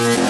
Yeah.